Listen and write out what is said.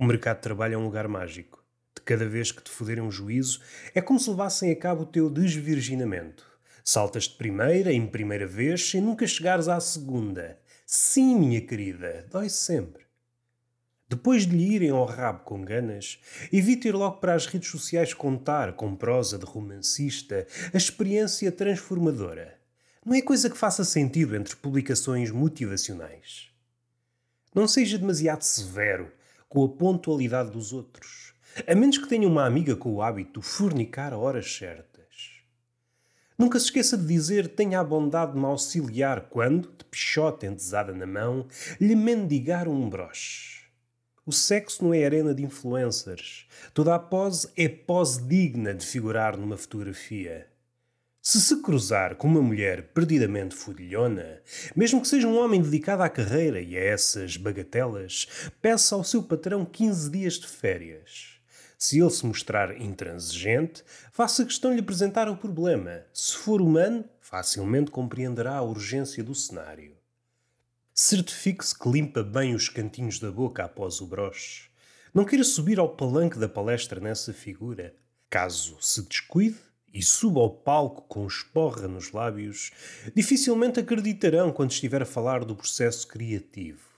O mercado de trabalho é um lugar mágico. De cada vez que te foderem um juízo, é como se levassem a cabo o teu desvirginamento. Saltas de primeira em primeira vez sem nunca chegares à segunda. Sim, minha querida, dói sempre. Depois de lhe irem ao rabo com ganas, evite ir logo para as redes sociais contar, com prosa de romancista, a experiência transformadora. Não é coisa que faça sentido entre publicações motivacionais. Não seja demasiado severo com a pontualidade dos outros, a menos que tenha uma amiga com o hábito de fornicar a horas certas. Nunca se esqueça de dizer tenha a bondade de me auxiliar quando, de pichote entesada na mão, lhe mendigar um broche. O sexo não é arena de influencers. Toda a pose é pose digna de figurar numa fotografia. Se se cruzar com uma mulher perdidamente fudilhona, mesmo que seja um homem dedicado à carreira e a essas bagatelas, peça ao seu patrão 15 dias de férias. Se ele se mostrar intransigente, faça questão de lhe apresentar o problema. Se for humano, facilmente compreenderá a urgência do cenário. Certifique-se que limpa bem os cantinhos da boca após o broche. Não queira subir ao palanque da palestra nessa figura. Caso se descuide e suba ao palco com esporra nos lábios, dificilmente acreditarão quando estiver a falar do processo criativo.